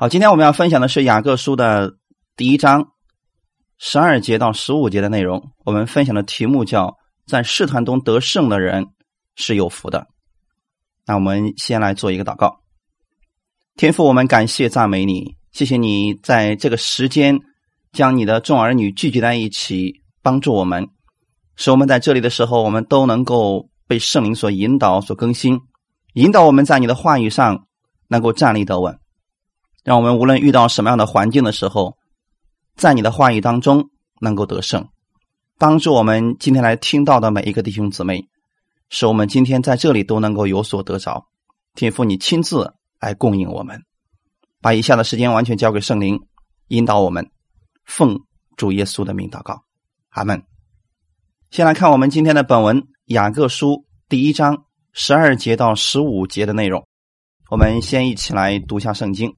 好，今天我们要分享的是雅各书的第一章十二节到十五节的内容。我们分享的题目叫“在试探中得胜的人是有福的”。那我们先来做一个祷告。天父，我们感谢赞美你，谢谢你在这个时间将你的众儿女聚集在一起，帮助我们，使我们在这里的时候，我们都能够被圣灵所引导、所更新，引导我们在你的话语上能够站立得稳。让我们无论遇到什么样的环境的时候，在你的话语当中能够得胜，帮助我们今天来听到的每一个弟兄姊妹，使我们今天在这里都能够有所得着。天父，你亲自来供应我们，把以下的时间完全交给圣灵引导我们，奉主耶稣的名祷告，阿门。先来看我们今天的本文《雅各书》第一章十二节到十五节的内容，我们先一起来读下圣经。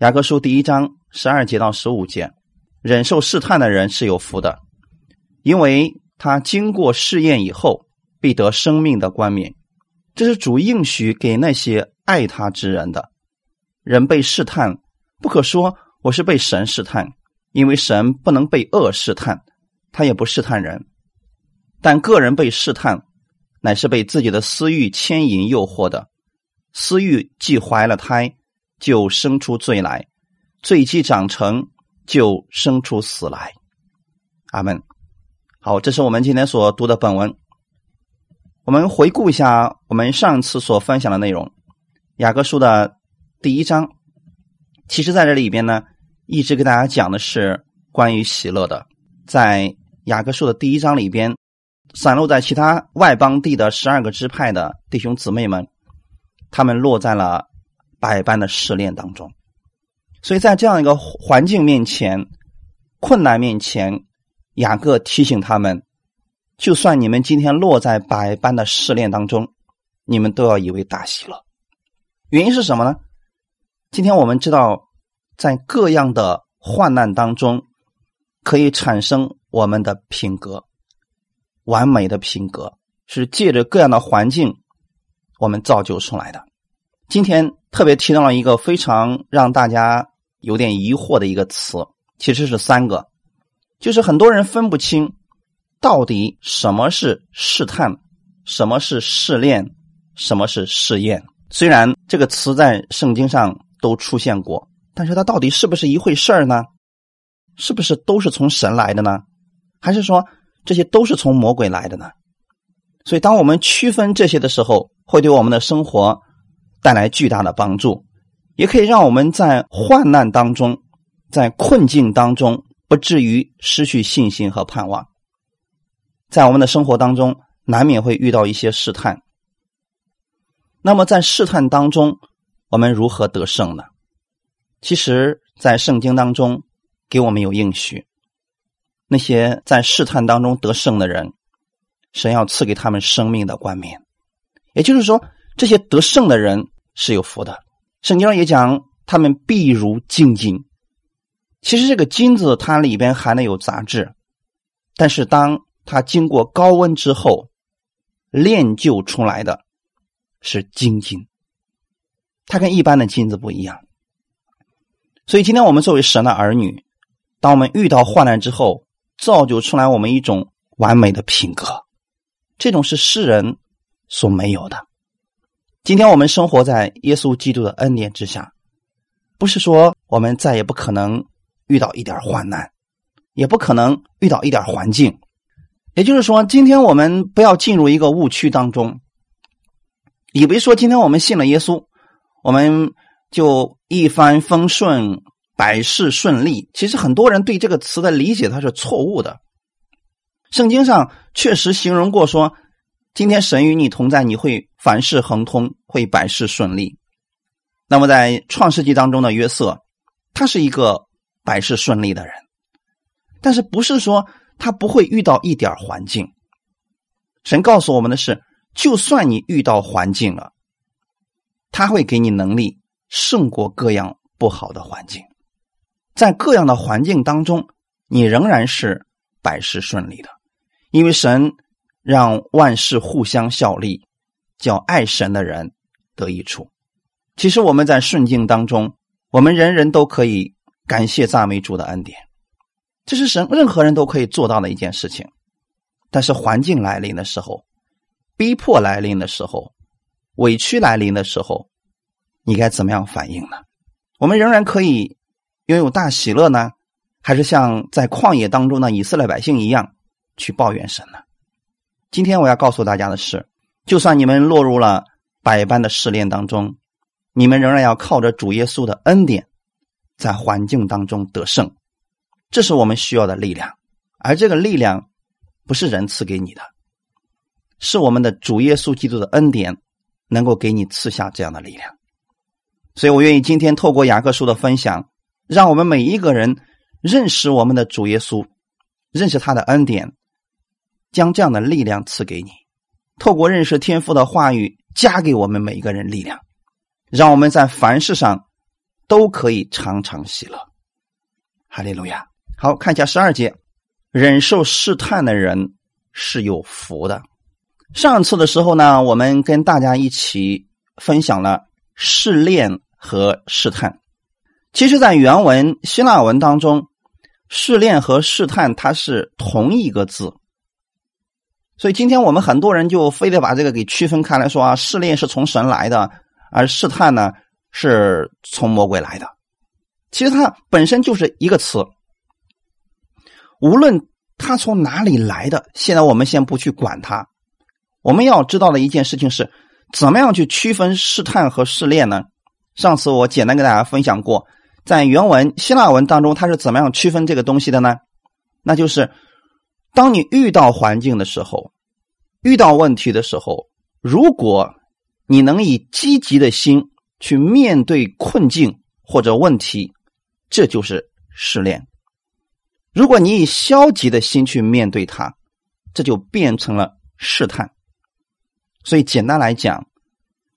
雅各书第一章十二节到十五节，忍受试探的人是有福的，因为他经过试验以后，必得生命的冠冕。这是主应许给那些爱他之人的。人被试探，不可说我是被神试探，因为神不能被恶试探，他也不试探人。但个人被试探，乃是被自己的私欲牵引诱惑的。私欲既怀了胎。就生出罪来，罪既长成，就生出死来。阿门。好，这是我们今天所读的本文。我们回顾一下我们上次所分享的内容，《雅各书》的第一章。其实，在这里边呢，一直给大家讲的是关于喜乐的。在《雅各书》的第一章里边，散落在其他外邦地的十二个支派的弟兄姊妹们，他们落在了。百般的试炼当中，所以在这样一个环境面前、困难面前，雅各提醒他们：就算你们今天落在百般的试炼当中，你们都要以为大喜了。原因是什么呢？今天我们知道，在各样的患难当中，可以产生我们的品格，完美的品格是借着各样的环境，我们造就出来的。今天特别提到了一个非常让大家有点疑惑的一个词，其实是三个，就是很多人分不清到底什么是试探，什么是试炼，什么是试验。虽然这个词在圣经上都出现过，但是它到底是不是一回事儿呢？是不是都是从神来的呢？还是说这些都是从魔鬼来的呢？所以，当我们区分这些的时候，会对我们的生活。带来巨大的帮助，也可以让我们在患难当中，在困境当中，不至于失去信心和盼望。在我们的生活当中，难免会遇到一些试探。那么，在试探当中，我们如何得胜呢？其实，在圣经当中给我们有应许，那些在试探当中得胜的人，神要赐给他们生命的冠冕。也就是说，这些得胜的人。是有福的，圣经上也讲他们必如金金。其实这个金子它里边含的有杂质，但是当它经过高温之后炼就出来的是金金，它跟一般的金子不一样。所以今天我们作为神的儿女，当我们遇到患难之后，造就出来我们一种完美的品格，这种是世人所没有的。今天我们生活在耶稣基督的恩典之下，不是说我们再也不可能遇到一点患难，也不可能遇到一点环境。也就是说，今天我们不要进入一个误区当中，以为说今天我们信了耶稣，我们就一帆风顺、百事顺利。其实很多人对这个词的理解它是错误的。圣经上确实形容过说。今天神与你同在，你会凡事亨通，会百事顺利。那么在创世纪当中的约瑟，他是一个百事顺利的人，但是不是说他不会遇到一点环境？神告诉我们的是，就算你遇到环境了，他会给你能力胜过各样不好的环境，在各样的环境当中，你仍然是百事顺利的，因为神。让万事互相效力，叫爱神的人得益处。其实我们在顺境当中，我们人人都可以感谢赞美主的恩典，这是神任何人都可以做到的一件事情。但是环境来临的时候，逼迫来临的时候，委屈来临的时候，你该怎么样反应呢？我们仍然可以拥有大喜乐呢，还是像在旷野当中的以色列百姓一样去抱怨神呢？今天我要告诉大家的是，就算你们落入了百般的试炼当中。你们仍然要靠着主耶稣的恩典，在环境当中得胜，这是我们需要的力量。而这个力量不是人赐给你的，是我们的主耶稣基督的恩典能够给你赐下这样的力量。所以我愿意今天透过雅各书的分享，让我们每一个人认识我们的主耶稣，认识他的恩典，将这样的力量赐给你。透过认识天父的话语，加给我们每一个人力量。让我们在凡事上都可以常常喜乐，哈利路亚。好看一下十二节，忍受试探的人是有福的。上次的时候呢，我们跟大家一起分享了试炼和试探。其实，在原文希腊文当中，试炼和试探它是同一个字，所以今天我们很多人就非得把这个给区分开来说啊，试炼是从神来的。而试探呢，是从魔鬼来的。其实它本身就是一个词，无论它从哪里来的，现在我们先不去管它。我们要知道的一件事情是，怎么样去区分试探和试炼呢？上次我简单跟大家分享过，在原文希腊文当中，它是怎么样区分这个东西的呢？那就是当你遇到环境的时候，遇到问题的时候，如果。你能以积极的心去面对困境或者问题，这就是试炼。如果你以消极的心去面对它，这就变成了试探。所以简单来讲，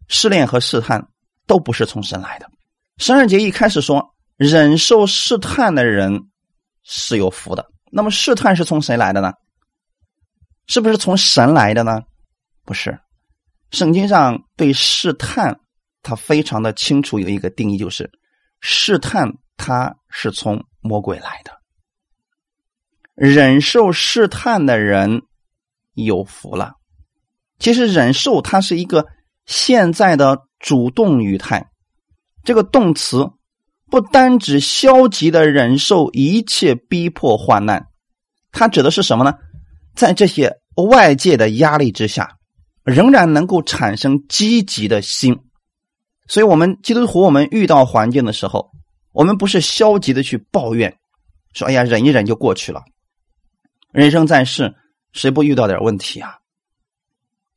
试炼和试探都不是从神来的。十二节一开始说，忍受试探的人是有福的。那么试探是从谁来的呢？是不是从神来的呢？不是。圣经上对试探，他非常的清楚，有一个定义，就是试探他是从魔鬼来的。忍受试探的人有福了。其实忍受它是一个现在的主动语态，这个动词不单指消极的忍受一切逼迫患难，它指的是什么呢？在这些外界的压力之下。仍然能够产生积极的心，所以，我们基督徒，我们遇到环境的时候，我们不是消极的去抱怨，说“哎呀，忍一忍就过去了”。人生在世，谁不遇到点问题啊？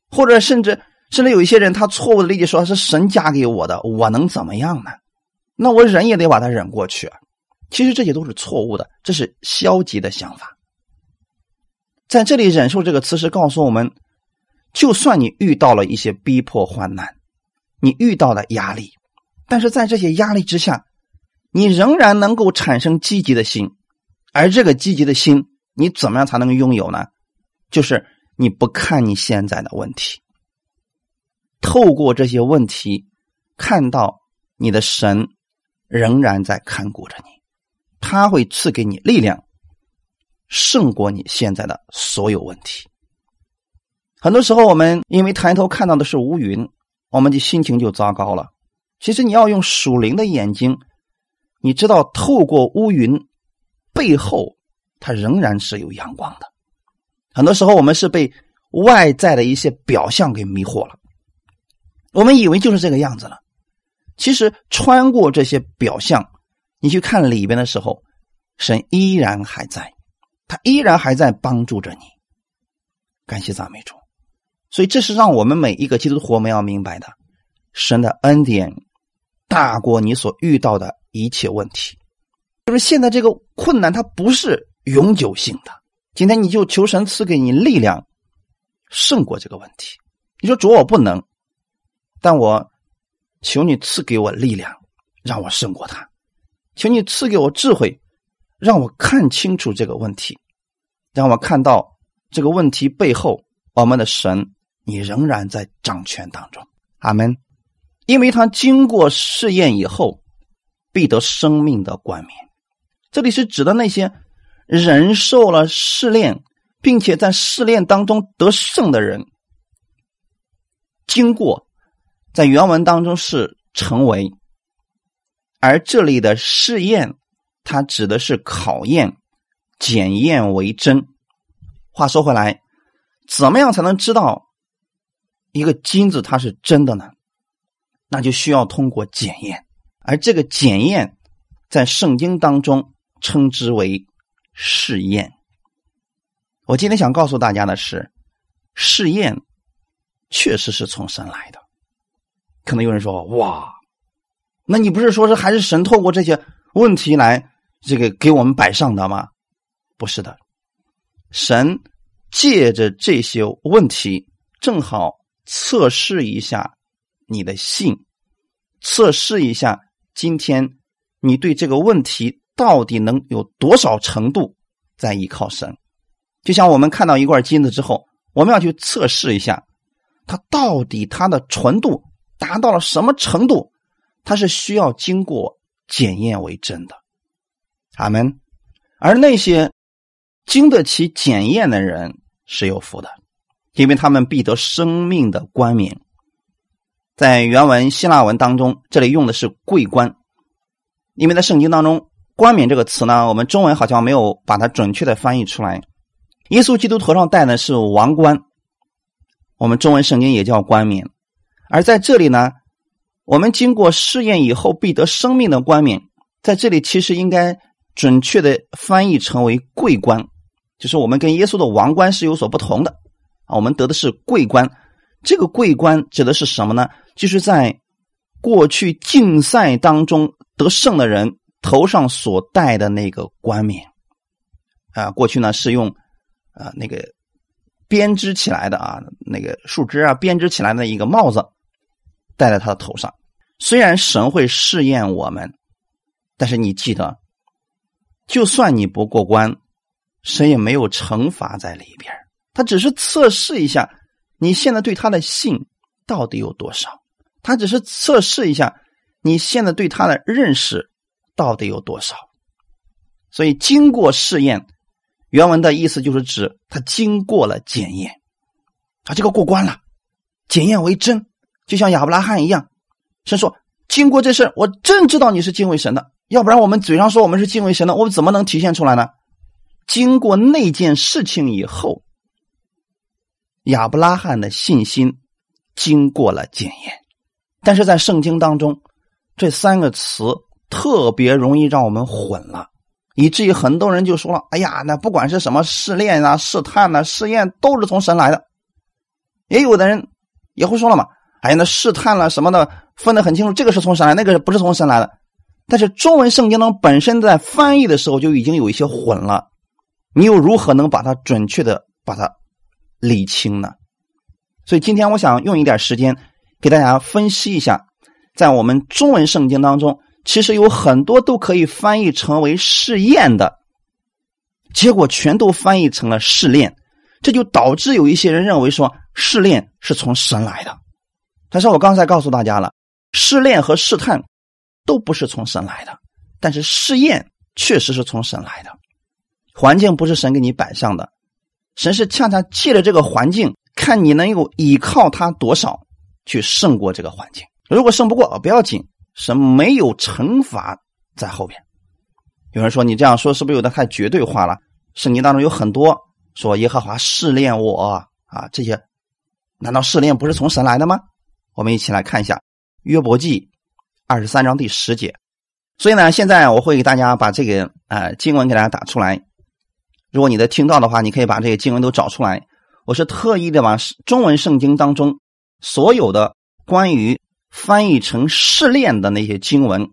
或者，甚至甚至有一些人，他错误的理解说是神加给我的，我能怎么样呢？那我忍也得把它忍过去啊。其实这些都是错误的，这是消极的想法。在这里，“忍受”这个词是告诉我们。就算你遇到了一些逼迫患难，你遇到了压力，但是在这些压力之下，你仍然能够产生积极的心，而这个积极的心，你怎么样才能拥有呢？就是你不看你现在的问题，透过这些问题，看到你的神仍然在看顾着你，他会赐给你力量，胜过你现在的所有问题。很多时候，我们因为抬头看到的是乌云，我们的心情就糟糕了。其实，你要用属灵的眼睛，你知道，透过乌云背后，它仍然是有阳光的。很多时候，我们是被外在的一些表象给迷惑了，我们以为就是这个样子了。其实，穿过这些表象，你去看里边的时候，神依然还在，他依然还在帮助着你。感谢赞美主。所以，这是让我们每一个基督徒我们要明白的：神的恩典大过你所遇到的一切问题。就是现在这个困难，它不是永久性的。今天你就求神赐给你力量，胜过这个问题。你说主我不能，但我求你赐给我力量，让我胜过他。求你赐给我智慧，让我看清楚这个问题，让我看到这个问题背后我们的神。你仍然在掌权当中，阿门。因为他经过试验以后，必得生命的冠冕。这里是指的那些忍受了试炼，并且在试炼当中得胜的人。经过在原文当中是成为，而这里的试验，它指的是考验、检验为真。话说回来，怎么样才能知道一个金子它是真的呢？那就需要通过检验，而这个检验在圣经当中称之为试验。我今天想告诉大家的是，试验确实是从神来的。可能有人说：“哇，那你不是说是还是神透过这些问题来这个给我们摆上的吗？”不是的。神借着这些问题，正好测试一下你的信，测试一下今天你对这个问题到底能有多少程度在依靠神。就像我们看到一块金子之后，我们要去测试一下它到底它的纯度达到了什么程度，它是需要经过检验为真的。阿门。而那些。经得起检验的人是有福的，因为他们必得生命的冠冕。在原文希腊文当中，这里用的是“桂冠”，因为在圣经当中，“冠冕”这个词呢，我们中文好像没有把它准确的翻译出来。耶稣基督头上戴的是王冠，我们中文圣经也叫冠冕。而在这里呢，我们经过试验以后必得生命的冠冕，在这里其实应该准确的翻译成为“桂冠”。就是我们跟耶稣的王冠是有所不同的啊，我们得的是桂冠。这个桂冠指的是什么呢？就是在过去竞赛当中得胜的人头上所戴的那个冠冕啊。过去呢是用啊那个编织起来的啊，那个树枝啊编织起来的一个帽子戴在他的头上。虽然神会试验我们，但是你记得，就算你不过关。神也没有惩罚在里边，他只是测试一下你现在对他的信到底有多少，他只是测试一下你现在对他的认识到底有多少。所以经过试验，原文的意思就是指他经过了检验，他这个过关了，检验为真，就像亚伯拉罕一样。神说：“经过这事，我真知道你是敬畏神的，要不然我们嘴上说我们是敬畏神的，我们怎么能体现出来呢？”经过那件事情以后，亚伯拉罕的信心经过了检验，但是在圣经当中，这三个词特别容易让我们混了，以至于很多人就说了：“哎呀，那不管是什么试炼啊、试探啊、试验，都是从神来的。”也有的人也会说了嘛：“哎呀，那试探了什么的，分得很清楚，这个是从神来，那个不是从神来的。”但是中文圣经中本身在翻译的时候就已经有一些混了。你又如何能把它准确的把它理清呢？所以今天我想用一点时间给大家分析一下，在我们中文圣经当中，其实有很多都可以翻译成为试验的，结果全都翻译成了试炼，这就导致有一些人认为说试炼是从神来的。但是我刚才告诉大家了，试炼和试探都不是从神来的，但是试验确实是从神来的。环境不是神给你摆上的，神是恰恰借着这个环境，看你能够依靠他多少去胜过这个环境。如果胜不过，不要紧，神没有惩罚在后边。有人说你这样说是不是有点太绝对化了？圣经当中有很多说耶和华试炼我啊，这些难道试炼不是从神来的吗？我们一起来看一下约伯记二十三章第十节。所以呢，现在我会给大家把这个啊经文给大家打出来。如果你在听到的话，你可以把这些经文都找出来。我是特意的把中文圣经当中所有的关于翻译成试炼的那些经文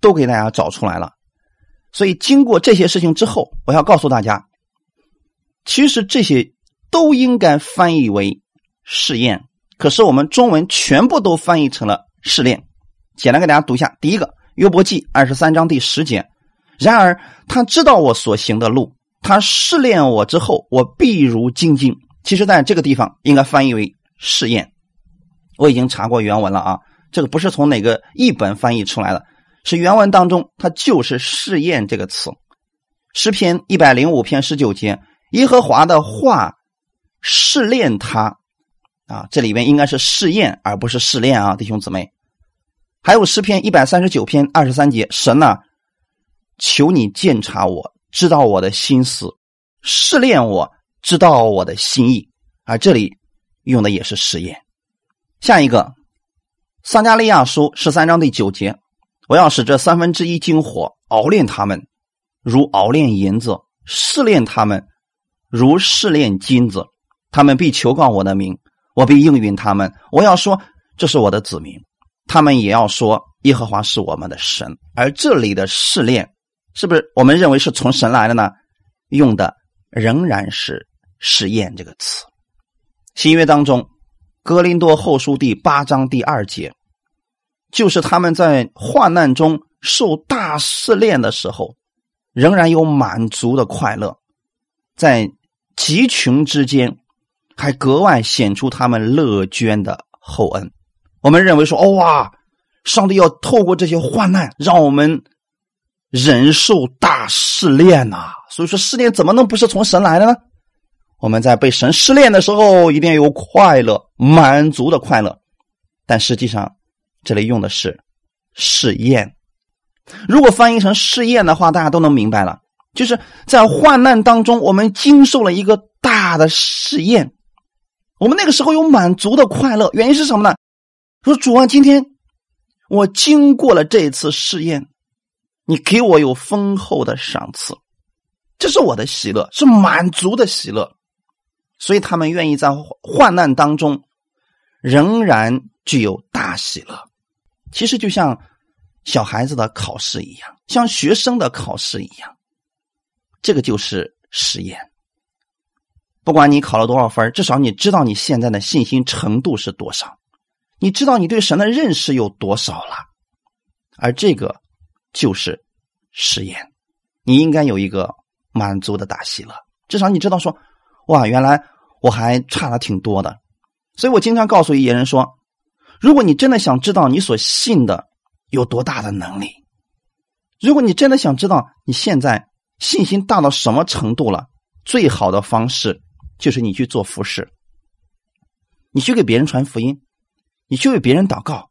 都给大家找出来了。所以经过这些事情之后，我要告诉大家，其实这些都应该翻译为试验，可是我们中文全部都翻译成了试炼。简单给大家读一下：第一个，约伯记二十三章第十节。然而他知道我所行的路。他试炼我之后，我必如精金。其实，在这个地方应该翻译为试验。我已经查过原文了啊，这个不是从哪个译本翻译出来的，是原文当中它就是试验这个词。诗篇一百零五篇十九节，耶和华的话试炼他啊，这里边应该是试验而不是试炼啊，弟兄姊妹。还有诗篇一百三十九篇二十三节，神呐，求你鉴察我，知道我的心思，试炼我，知道我的心意。而这里用的也是试验。下一个，撒加利亚书十三章第九节，我要使这三分之一金火熬炼他们。如熬炼银子，试炼他们；如试炼金子，他们必求告我的名，我必应允他们。我要说这是我的子民，他们也要说耶和华是我们的神。而这里的试炼，是不是我们认为是从神来的呢？用的仍然是试验这个词。新约当中，哥林多后书第八章第二节，就是他们在患难中受大试炼的时候。仍然有满足的快乐，在极穷之间，还格外显出他们乐捐的厚恩。我们认为说，哦哇，上帝要透过这些患难，让我们忍受大试炼呐。所以说，试炼怎么能不是从神来的呢？我们在被神试炼的时候，一定要有快乐、满足的快乐。但实际上，这里用的是试验。如果翻译成试验的话，大家都能明白了。就是在患难当中，我们经受了一个大的试验，我们那个时候有满足的快乐。原因是什么呢？说主啊，今天我经过了这一次试验，你给我有丰厚的赏赐，这是我的喜乐，是满足的喜乐。所以他们愿意在患难当中仍然具有大喜乐。其实就像。小孩子的考试一样，像学生的考试一样，这个就是实验。不管你考了多少分，至少你知道你现在的信心程度是多少，你知道你对神的认识有多少了。而这个就是实验，你应该有一个满足的大喜乐。至少你知道说，哇，原来我还差了挺多的。所以我经常告诉一些人说，如果你真的想知道你所信的。有多大的能力？如果你真的想知道你现在信心大到什么程度了，最好的方式就是你去做服饰，你去给别人传福音，你去为别人祷告。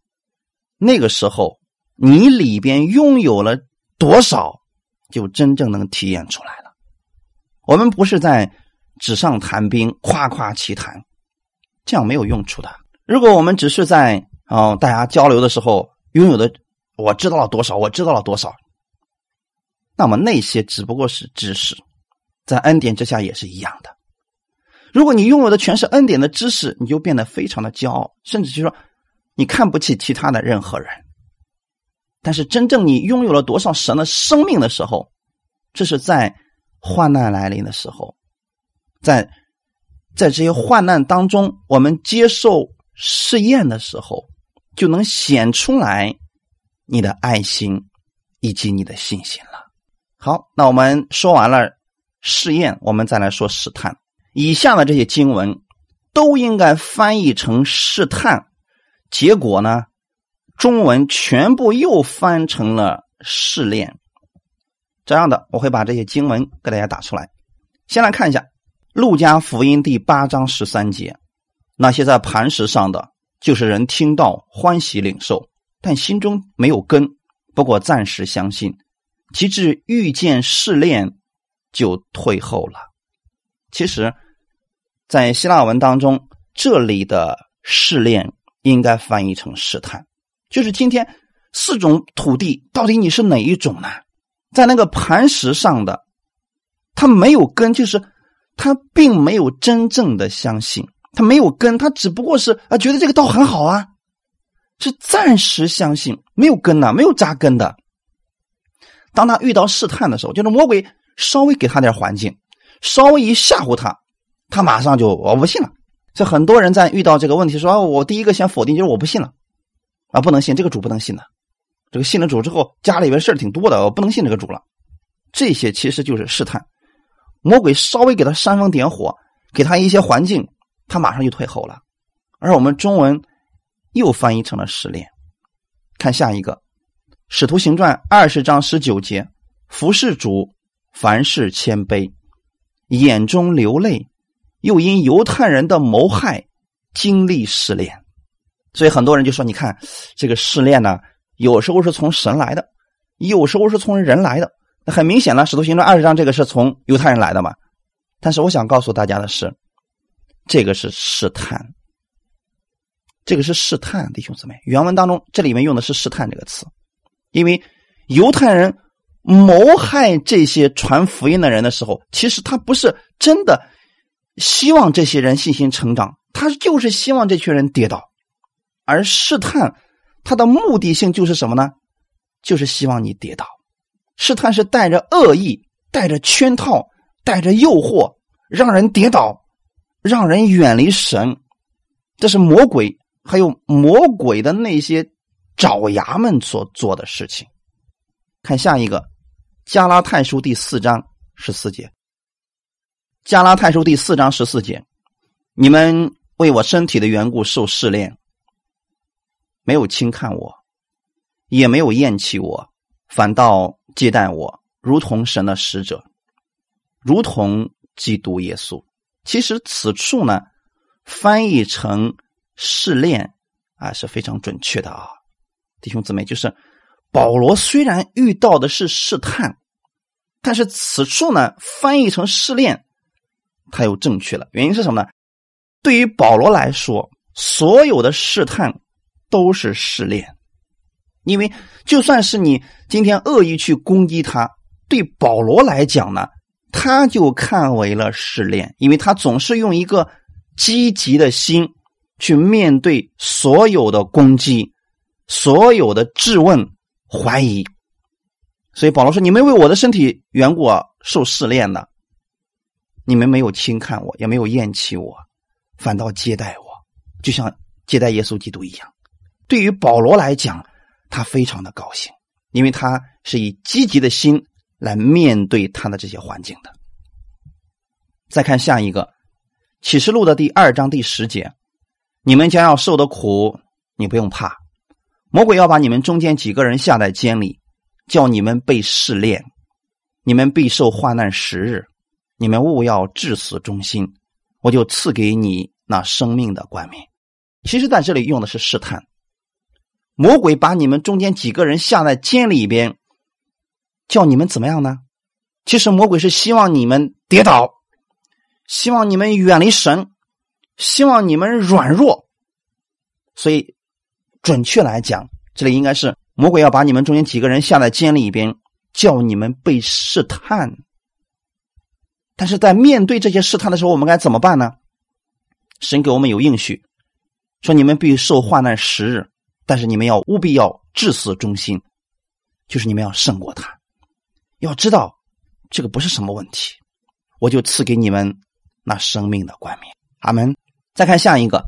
那个时候，你里边拥有了多少，就真正能体验出来了。我们不是在纸上谈兵、夸夸其谈，这样没有用处的。如果我们只是在哦大家交流的时候拥有的。我知道了多少？我知道了多少？那么那些只不过是知识，在恩典之下也是一样的。如果你拥有的全是恩典的知识，你就变得非常的骄傲，甚至就说你看不起其他的任何人。但是真正你拥有了多少神的生命的时候，这是在患难来临的时候，在在这些患难当中，我们接受试验的时候，就能显出来。你的爱心以及你的信心了。好，那我们说完了试验，我们再来说试探。以下的这些经文都应该翻译成试探，结果呢，中文全部又翻成了试炼。这样的，我会把这些经文给大家打出来。先来看一下《路加福音》第八章十三节：那些在磐石上的，就是人听到欢喜领受。但心中没有根，不过暂时相信，及至遇见试炼，就退后了。其实，在希腊文当中，这里的试炼应该翻译成试探，就是今天四种土地到底你是哪一种呢？在那个磐石上的，他没有根，就是他并没有真正的相信，他没有根，他只不过是啊，觉得这个道很好啊。是暂时相信，没有根呐，没有扎根的。当他遇到试探的时候，就是魔鬼稍微给他点环境，稍微一吓唬他，他马上就我不信了。这很多人在遇到这个问题，说我第一个先否定，就是我不信了啊，不能信这个主，不能信的。这个信了主之后，家里边事儿挺多的，我不能信这个主了。这些其实就是试探，魔鬼稍微给他煽风点火，给他一些环境，他马上就退后了。而我们中文。又翻译成了失恋。看下一个，《使徒行传二十章十九节：服侍主，凡事谦卑，眼中流泪，又因犹太人的谋害，经历试炼。所以很多人就说：“你看这个试炼呢，有时候是从神来的，有时候是从人来的。那很明显了，使徒行传二十章这个是从犹太人来的嘛。但是我想告诉大家的是，这个是试探。”这个是试探，弟兄姊妹。原文当中，这里面用的是“试探”这个词，因为犹太人谋害这些传福音的人的时候，其实他不是真的希望这些人信心成长，他就是希望这群人跌倒。而试探，他的目的性就是什么呢？就是希望你跌倒。试探是带着恶意、带着圈套、带着诱惑，让人跌倒，让人远离神。这是魔鬼。还有魔鬼的那些爪牙们所做的事情，看下一个《加拉太书》第四章十四节，《加拉太书》第四章十四节，你们为我身体的缘故受试炼，没有轻看我，也没有厌弃我，反倒接待我，如同神的使者，如同基督耶稣。其实此处呢，翻译成。试炼啊是非常准确的啊，弟兄姊妹，就是保罗虽然遇到的是试探，但是此处呢翻译成试炼，他又正确了。原因是什么呢？对于保罗来说，所有的试探都是试炼，因为就算是你今天恶意去攻击他，对保罗来讲呢，他就看为了试炼，因为他总是用一个积极的心。去面对所有的攻击，所有的质问、怀疑，所以保罗说：“你们为我的身体缘故受试炼的，你们没有轻看我，也没有厌弃我，反倒接待我，就像接待耶稣基督一样。”对于保罗来讲，他非常的高兴，因为他是以积极的心来面对他的这些环境的。再看下一个《启示录》的第二章第十节。你们将要受的苦，你不用怕。魔鬼要把你们中间几个人下在监里，叫你们被试炼。你们必受患难十日，你们务要至死忠心，我就赐给你那生命的冠冕。其实，在这里用的是试探。魔鬼把你们中间几个人下在监里边，叫你们怎么样呢？其实，魔鬼是希望你们跌倒，希望你们远离神。希望你们软弱，所以准确来讲，这里应该是魔鬼要把你们中间几个人下在监里边，叫你们被试探。但是在面对这些试探的时候，我们该怎么办呢？神给我们有应许，说你们必受患难十日，但是你们要务必要至死忠心，就是你们要胜过他。要知道这个不是什么问题，我就赐给你们那生命的冠冕。阿门。再看下一个，《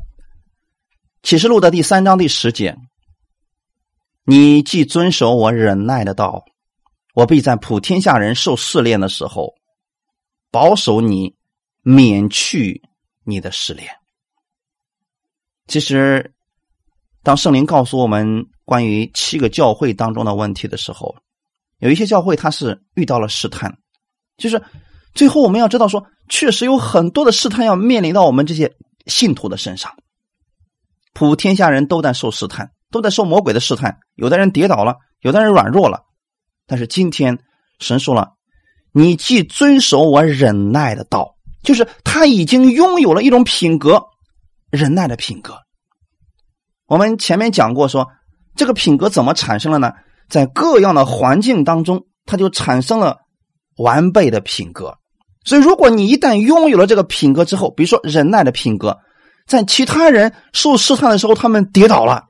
启示录》的第三章第十节：“你既遵守我忍耐的道，我必在普天下人受试炼的时候，保守你，免去你的试炼。”其实，当圣灵告诉我们关于七个教会当中的问题的时候，有一些教会它是遇到了试探，就是最后我们要知道说，确实有很多的试探要面临到我们这些。信徒的身上，普天下人都在受试探，都在受魔鬼的试探。有的人跌倒了，有的人软弱了。但是今天神说了：“你既遵守我忍耐的道，就是他已经拥有了一种品格，忍耐的品格。”我们前面讲过，说这个品格怎么产生了呢？在各样的环境当中，他就产生了完备的品格。所以，如果你一旦拥有了这个品格之后，比如说忍耐的品格，在其他人受试探的时候，他们跌倒了，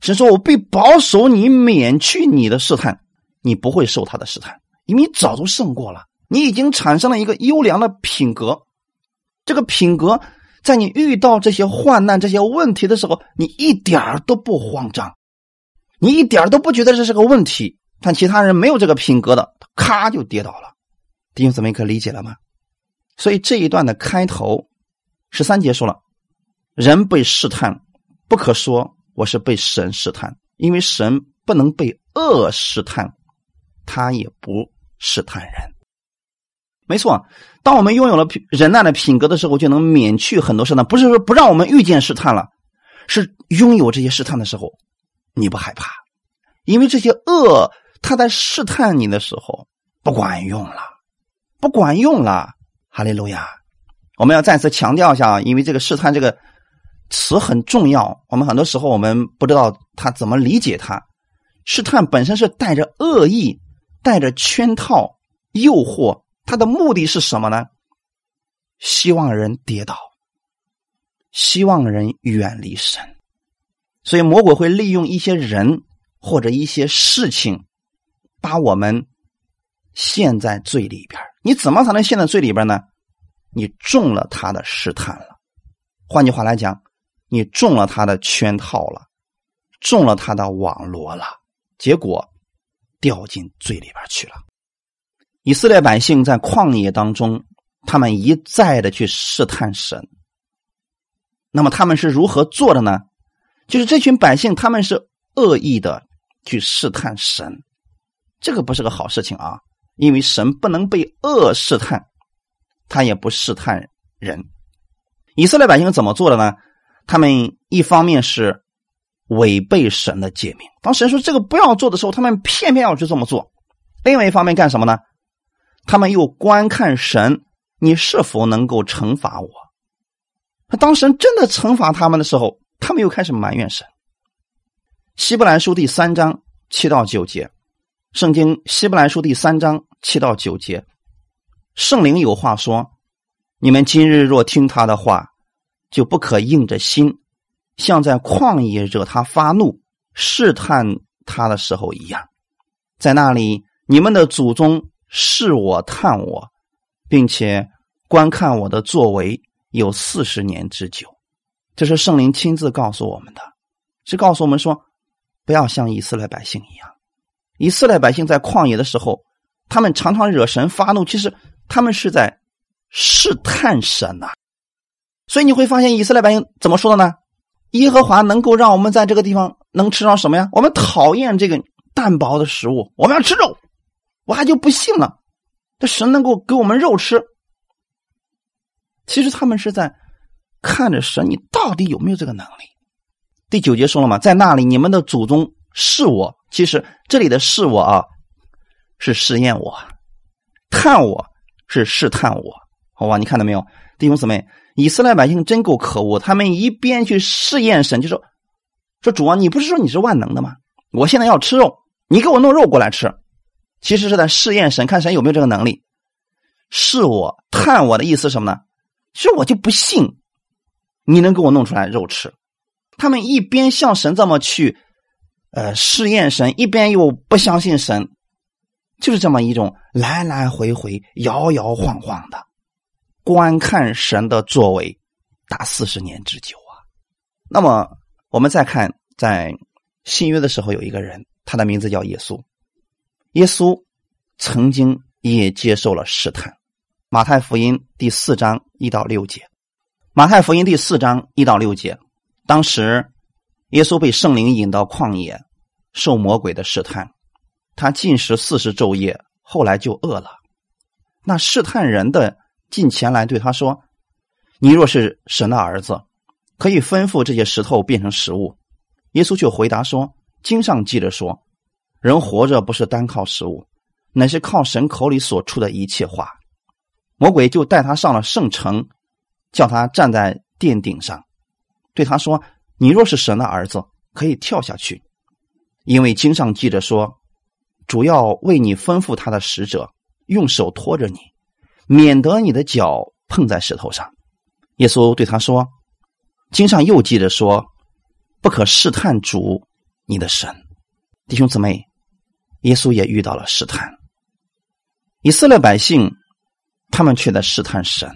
神说：“我必保守你，免去你的试探，你不会受他的试探，你早都胜过了，你已经产生了一个优良的品格。这个品格，在你遇到这些患难、这些问题的时候，你一点都不慌张，你一点都不觉得这是个问题。但其他人没有这个品格的，咔就跌倒了。”弟兄姊妹，可理解了吗？所以这一段的开头十三节说了：“人被试探，不可说我是被神试探，因为神不能被恶试探，他也不试探人。没错，当我们拥有了忍耐的品格的时候，就能免去很多试探。不是说不让我们遇见试探了，是拥有这些试探的时候，你不害怕，因为这些恶他在试探你的时候不管用了，不管用了。哈利路亚！我们要再次强调一下，因为这个试探这个词很重要。我们很多时候我们不知道他怎么理解它。试探本身是带着恶意、带着圈套、诱惑。他的目的是什么呢？希望人跌倒，希望人远离神，所以魔鬼会利用一些人或者一些事情，把我们陷在罪里边。你怎么才能陷在罪里边呢？你中了他的试探了，换句话来讲，你中了他的圈套了，中了他的网罗了，结果掉进罪里边去了。以色列百姓在旷野当中，他们一再的去试探神。那么他们是如何做的呢？就是这群百姓，他们是恶意的去试探神，这个不是个好事情啊！因为神不能被恶试探，他也不试探人。以色列百姓怎么做的呢？他们一方面是违背神的诫命，当神说这个不要做的时候，他们偏偏要去这么做；另外一方面干什么呢？他们又观看神，你是否能够惩罚我？当神真的惩罚他们的时候，他们又开始埋怨神。希伯来书第三章七到九节，圣经希伯来书第三章七到九节，圣灵有话说：你们今日若听他的话，就不可硬着心，像在旷野惹他发怒、试探他的时候一样，在那里你们的祖宗。是我探我，并且观看我的作为有四十年之久，这是圣灵亲自告诉我们的，是告诉我们说，不要像以色列百姓一样。以色列百姓在旷野的时候，他们常常惹神发怒，其实他们是在试探神呐。所以你会发现，以色列百姓怎么说的呢？耶和华能够让我们在这个地方能吃上什么呀？我们讨厌这个淡薄的食物，我们要吃肉。我还就不信了，这神能够给我们肉吃。其实他们是在看着神，你到底有没有这个能力？第九节说了嘛，在那里你们的祖宗是我，其实这里的是我啊，是试验我，探我是试探我，好吧？你看到没有，弟兄姊妹，以色列百姓真够可恶，他们一边去试验神，就说说主啊，你不是说你是万能的吗？我现在要吃肉，你给我弄肉过来吃。其实是在试验神，看神有没有这个能力。试我、探我的意思什么呢？其实我就不信你能给我弄出来肉吃。他们一边向神这么去，呃，试验神，一边又不相信神，就是这么一种来来回回、摇摇晃晃的观看神的作为，达四十年之久啊。那么我们再看，在新约的时候，有一个人，他的名字叫耶稣。耶稣曾经也接受了试探，《马太福音》第四章一到六节，《马太福音》第四章一到六节，当时耶稣被圣灵引到旷野，受魔鬼的试探，他进食四十昼夜，后来就饿了。那试探人的近前来对他说：“你若是神的儿子，可以吩咐这些石头变成食物。”耶稣就回答说：“经上记着说。”人活着不是单靠食物，乃是靠神口里所出的一切话。魔鬼就带他上了圣城，叫他站在殿顶上，对他说：“你若是神的儿子，可以跳下去，因为经上记着说，主要为你吩咐他的使者，用手托着你，免得你的脚碰在石头上。”耶稣对他说：“经上又记着说，不可试探主你的神。”弟兄姊妹。耶稣也遇到了试探，以色列百姓他们却在试探神，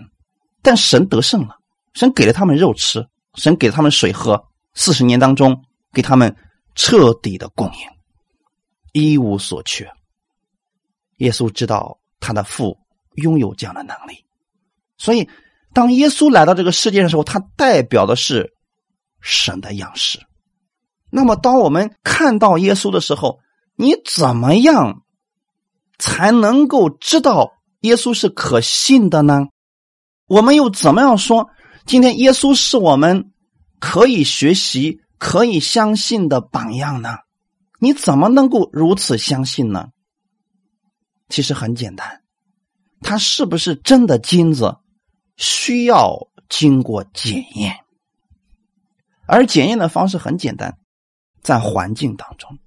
但神得胜了，神给了他们肉吃，神给了他们水喝，四十年当中给他们彻底的供应，一无所缺。耶稣知道他的父拥有这样的能力，所以当耶稣来到这个世界的时候，他代表的是神的样式。那么，当我们看到耶稣的时候，你怎么样才能够知道耶稣是可信的呢？我们又怎么样说今天耶稣是我们可以学习、可以相信的榜样呢？你怎么能够如此相信呢？其实很简单，他是不是真的金子，需要经过检验，而检验的方式很简单。在环境当中，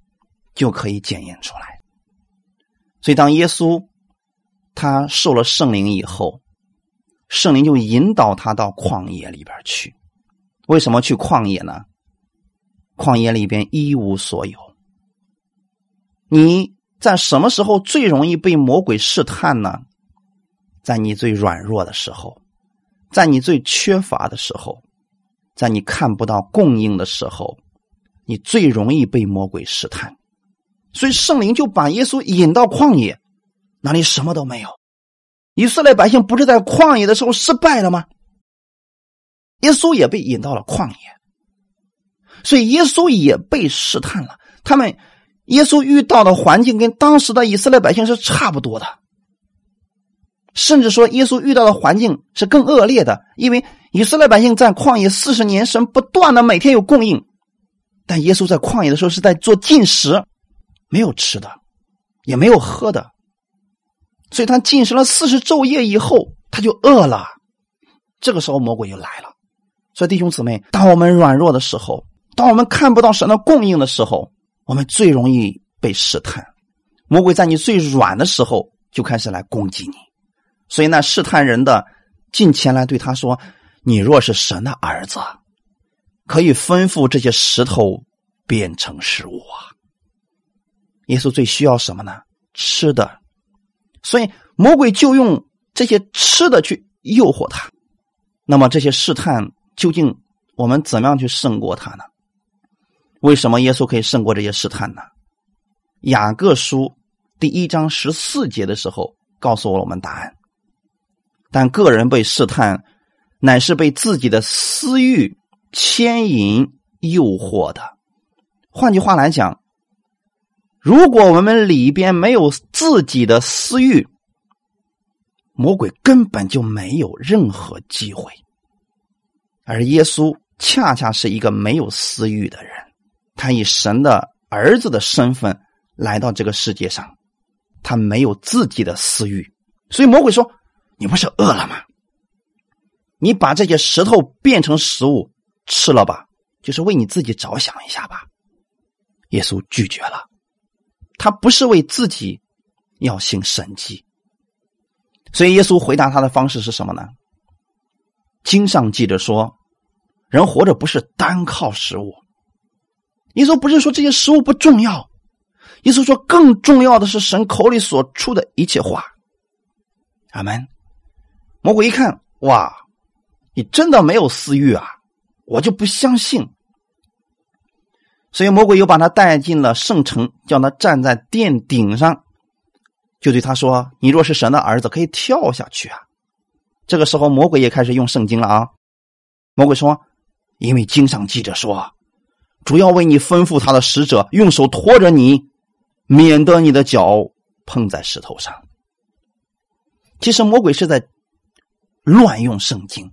就可以检验出来。所以，当耶稣他受了圣灵以后，圣灵就引导他到旷野里边去。为什么去旷野呢？旷野里边一无所有。你在什么时候最容易被魔鬼试探呢？在你最软弱的时候，在你最缺乏的时候，在你看不到供应的时候。你最容易被魔鬼试探，所以圣灵就把耶稣引到旷野，那里什么都没有。以色列百姓不是在旷野的时候失败了吗？耶稣也被引到了旷野，所以耶稣也被试探了。他们耶稣遇到的环境跟当时的以色列百姓是差不多的，甚至说耶稣遇到的环境是更恶劣的，因为以色列百姓在旷野四十年，神不断的每天有供应。但耶稣在旷野的时候是在做进食，没有吃的，也没有喝的，所以他进食了四十昼夜以后，他就饿了。这个时候魔鬼就来了。所以弟兄姊妹，当我们软弱的时候，当我们看不到神的供应的时候，我们最容易被试探。魔鬼在你最软的时候就开始来攻击你。所以那试探人的进前来对他说：“你若是神的儿子。”可以吩咐这些石头变成食物啊！耶稣最需要什么呢？吃的，所以魔鬼就用这些吃的去诱惑他。那么这些试探究竟我们怎么样去胜过他呢？为什么耶稣可以胜过这些试探呢？雅各书第一章十四节的时候告诉了我们答案。但个人被试探，乃是被自己的私欲。牵引、诱惑的，换句话来讲，如果我们里边没有自己的私欲，魔鬼根本就没有任何机会。而耶稣恰恰是一个没有私欲的人，他以神的儿子的身份来到这个世界上，他没有自己的私欲，所以魔鬼说：“你不是饿了吗？你把这些石头变成食物。”吃了吧，就是为你自己着想一下吧。耶稣拒绝了，他不是为自己要行神迹，所以耶稣回答他的方式是什么呢？经上记着说，人活着不是单靠食物。耶稣不是说这些食物不重要，耶稣说更重要的是神口里所出的一切话。阿门。魔鬼一看，哇，你真的没有私欲啊！我就不相信，所以魔鬼又把他带进了圣城，叫他站在殿顶上，就对他说：“你若是神的儿子，可以跳下去啊！”这个时候，魔鬼也开始用圣经了啊。魔鬼说：“因为经上记着说，主要为你吩咐他的使者，用手托着你，免得你的脚碰在石头上。”其实魔鬼是在乱用圣经，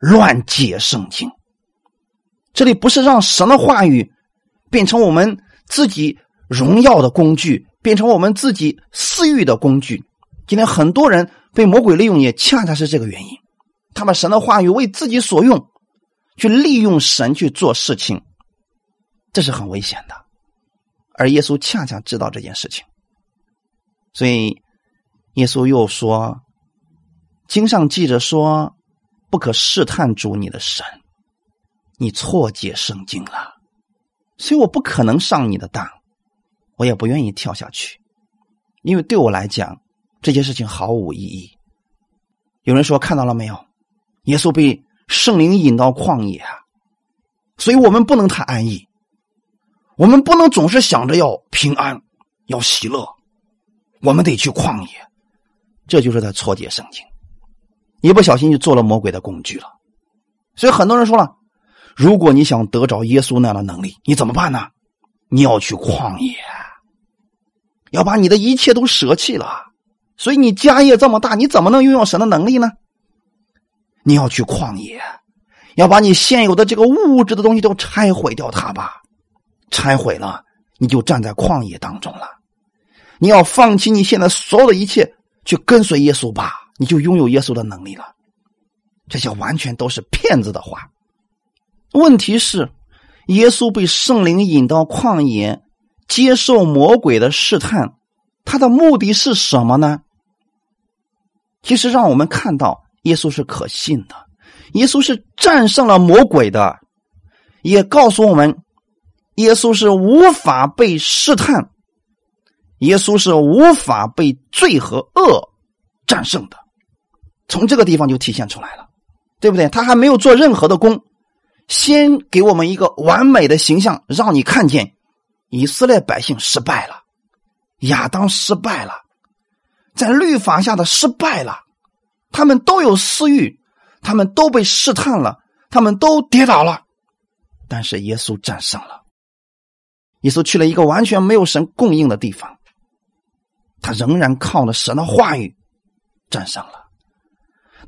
乱解圣经。这里不是让神的话语变成我们自己荣耀的工具，变成我们自己私欲的工具。今天很多人被魔鬼利用，也恰恰是这个原因。他把神的话语为自己所用，去利用神去做事情，这是很危险的。而耶稣恰恰知道这件事情，所以耶稣又说：“经上记着说，不可试探主你的神。”你错解圣经了，所以我不可能上你的当，我也不愿意跳下去，因为对我来讲这件事情毫无意义。有人说看到了没有？耶稣被圣灵引到旷野，所以我们不能太安逸，我们不能总是想着要平安、要喜乐，我们得去旷野。这就是在错解圣经，一不小心就做了魔鬼的工具了。所以很多人说了。如果你想得着耶稣那样的能力，你怎么办呢？你要去旷野，要把你的一切都舍弃了。所以你家业这么大，你怎么能拥有神的能力呢？你要去旷野，要把你现有的这个物质的东西都拆毁掉它吧。拆毁了，你就站在旷野当中了。你要放弃你现在所有的一切，去跟随耶稣吧，你就拥有耶稣的能力了。这些完全都是骗子的话。问题是，耶稣被圣灵引到旷野，接受魔鬼的试探，他的目的是什么呢？其实，让我们看到耶稣是可信的，耶稣是战胜了魔鬼的，也告诉我们，耶稣是无法被试探，耶稣是无法被罪和恶战胜的。从这个地方就体现出来了，对不对？他还没有做任何的功。先给我们一个完美的形象，让你看见以色列百姓失败了，亚当失败了，在律法下的失败了，他们都有私欲，他们都被试探了，他们都跌倒了，但是耶稣战胜了。耶稣去了一个完全没有神供应的地方，他仍然靠着神的话语战胜了。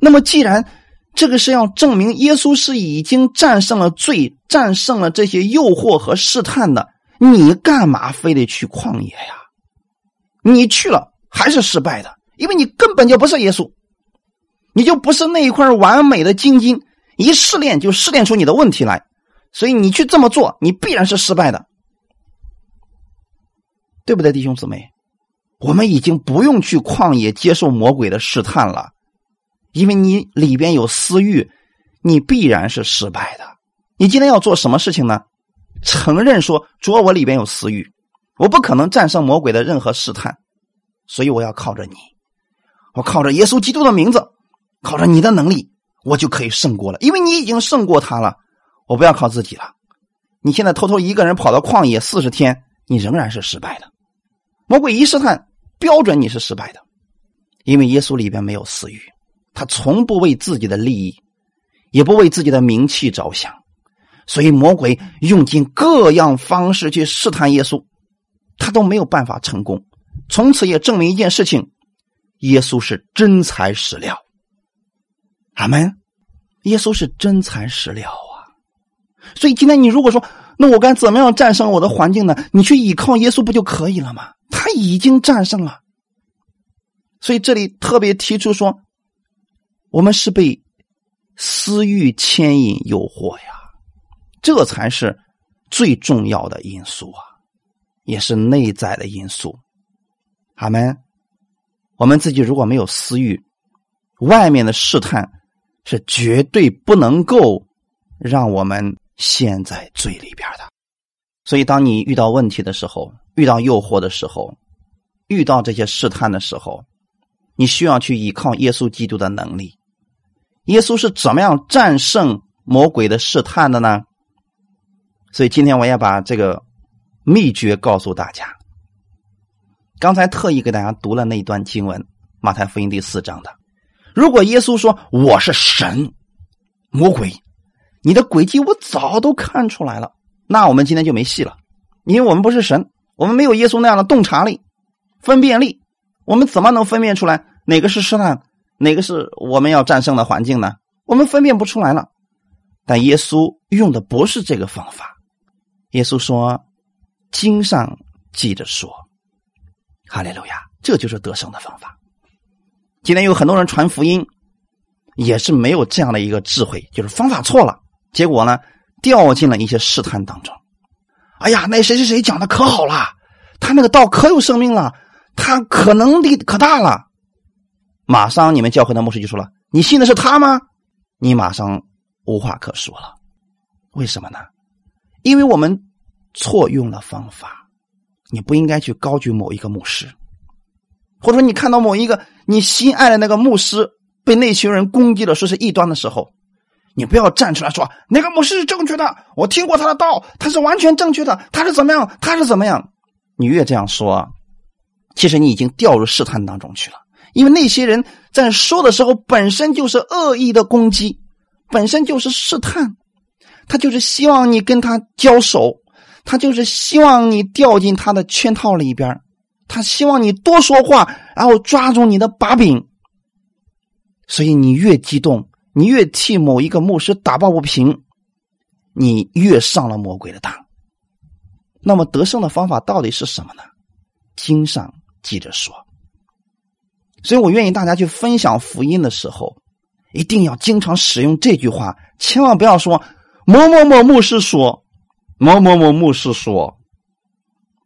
那么既然，这个是要证明耶稣是已经战胜了罪，战胜了这些诱惑和试探的。你干嘛非得去旷野呀？你去了还是失败的，因为你根本就不是耶稣，你就不是那一块完美的金晶，一试炼就试炼出你的问题来。所以你去这么做，你必然是失败的，对不对，弟兄姊妹？我们已经不用去旷野接受魔鬼的试探了。因为你里边有私欲，你必然是失败的。你今天要做什么事情呢？承认说，主，我里边有私欲，我不可能战胜魔鬼的任何试探，所以我要靠着你，我靠着耶稣基督的名字，靠着你的能力，我就可以胜过了。因为你已经胜过他了，我不要靠自己了。你现在偷偷一个人跑到旷野四十天，你仍然是失败的。魔鬼一试探，标准你是失败的，因为耶稣里边没有私欲。他从不为自己的利益，也不为自己的名气着想，所以魔鬼用尽各样方式去试探耶稣，他都没有办法成功。从此也证明一件事情：耶稣是真材实料。阿门。耶稣是真材实料啊！所以今天你如果说，那我该怎么样战胜我的环境呢？你去依靠耶稣不就可以了吗？他已经战胜了。所以这里特别提出说。我们是被私欲牵引诱惑呀，这才是最重要的因素啊，也是内在的因素。阿门。我们自己如果没有私欲，外面的试探是绝对不能够让我们陷在罪里边的。所以，当你遇到问题的时候，遇到诱惑的时候，遇到这些试探的时候，你需要去依靠耶稣基督的能力。耶稣是怎么样战胜魔鬼的试探的呢？所以今天我也把这个秘诀告诉大家。刚才特意给大家读了那一段经文，《马太福音》第四章的。如果耶稣说我是神，魔鬼，你的诡计我早都看出来了，那我们今天就没戏了，因为我们不是神，我们没有耶稣那样的洞察力、分辨力，我们怎么能分辨出来哪个是试探？哪个是我们要战胜的环境呢？我们分辨不出来了。但耶稣用的不是这个方法。耶稣说：“经上记着说，哈利路亚，这就是得胜的方法。”今天有很多人传福音，也是没有这样的一个智慧，就是方法错了，结果呢掉进了一些试探当中。哎呀，那谁谁谁讲的可好了，他那个道可有生命了，他可能力可大了。马上，你们教会的牧师就说了：“你信的是他吗？”你马上无话可说了。为什么呢？因为我们错用了方法。你不应该去高举某一个牧师，或者说你看到某一个你心爱的那个牧师被那群人攻击了，说是异端的时候，你不要站出来说那个牧师是正确的。我听过他的道，他是完全正确的。他是怎么样？他是怎么样？你越这样说，其实你已经掉入试探当中去了。因为那些人在说的时候，本身就是恶意的攻击，本身就是试探。他就是希望你跟他交手，他就是希望你掉进他的圈套里边，他希望你多说话，然后抓住你的把柄。所以你越激动，你越替某一个牧师打抱不平，你越上了魔鬼的当。那么得胜的方法到底是什么呢？经上记着说。所以我愿意大家去分享福音的时候，一定要经常使用这句话，千万不要说某某某牧师说，某某某牧师说，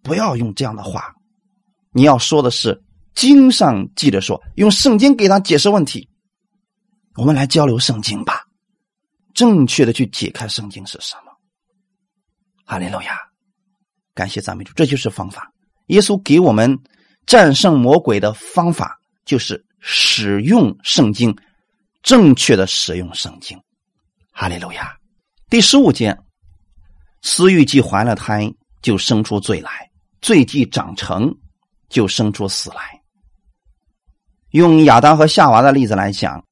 不要用这样的话。你要说的是经上记着说，用圣经给他解释问题。我们来交流圣经吧，正确的去解开圣经是什么？哈利路亚，感谢赞美主，这就是方法。耶稣给我们战胜魔鬼的方法，就是使用圣经，正确的使用圣经。哈利路亚。第十五节，私欲既怀了胎，就生出罪来；罪既长成，就生出死来。用亚当和夏娃的例子来讲。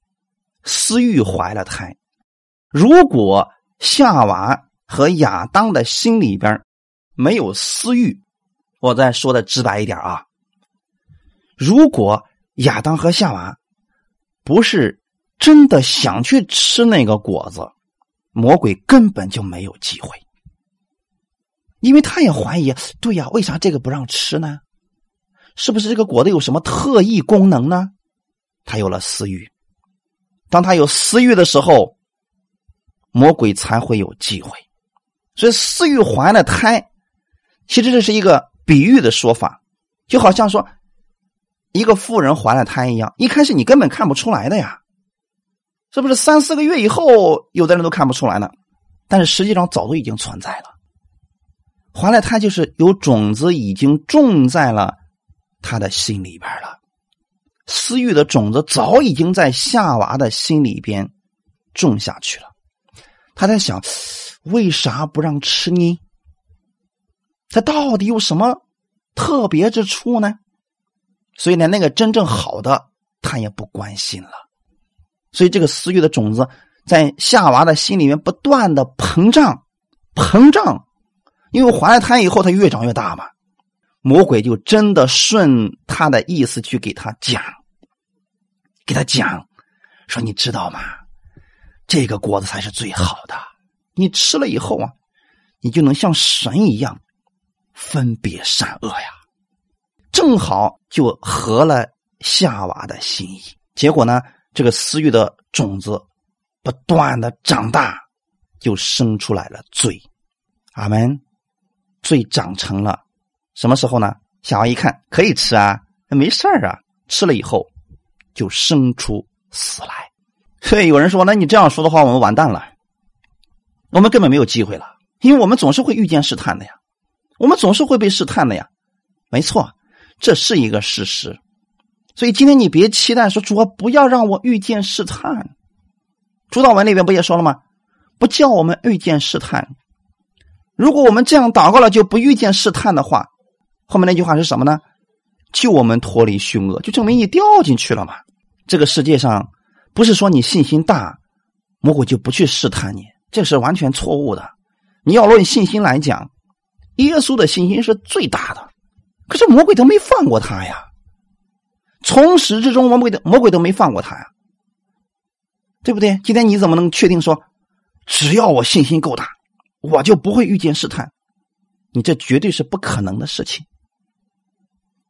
私欲怀了胎，如果夏娃和亚当的心里边没有私欲，我再说的直白一点啊，如果亚当和夏娃不是真的想去吃那个果子，魔鬼根本就没有机会，因为他也怀疑，对呀，为啥这个不让吃呢？是不是这个果子有什么特异功能呢？他有了私欲。当他有私欲的时候，魔鬼才会有机会。所以私欲怀了胎，其实这是一个比喻的说法，就好像说一个妇人怀了胎一样。一开始你根本看不出来的呀，是不是？三四个月以后，有的人都看不出来呢。但是实际上早都已经存在了。怀了胎就是有种子已经种在了他的心里边了。私欲的种子早已经在夏娃的心里边种下去了。他在想，为啥不让吃呢？他到底有什么特别之处呢？所以呢，那个真正好的他也不关心了。所以这个私欲的种子在夏娃的心里面不断的膨胀，膨胀，因为怀了胎以后，它越长越大嘛。魔鬼就真的顺他的意思去给他讲，给他讲，说你知道吗？这个果子才是最好的，你吃了以后啊，你就能像神一样分别善恶呀，正好就合了夏娃的心意。结果呢，这个私欲的种子不断的长大，就生出来了罪。阿门，罪长成了。什么时候呢？小娃一看可以吃啊，没事儿啊。吃了以后就生出死来。所以有人说，那你这样说的话，我们完蛋了，我们根本没有机会了，因为我们总是会遇见试探的呀，我们总是会被试探的呀。没错，这是一个事实。所以今天你别期待说主啊，不要让我遇见试探。主导文里边不也说了吗？不叫我们遇见试探。如果我们这样祷告了，就不遇见试探的话。后面那句话是什么呢？救我们脱离凶恶，就证明你掉进去了嘛。这个世界上不是说你信心大，魔鬼就不去试探你，这是完全错误的。你要论信心来讲，耶稣的信心是最大的，可是魔鬼都没放过他呀。从始至终，魔鬼的魔鬼都没放过他呀，对不对？今天你怎么能确定说，只要我信心够大，我就不会遇见试探？你这绝对是不可能的事情。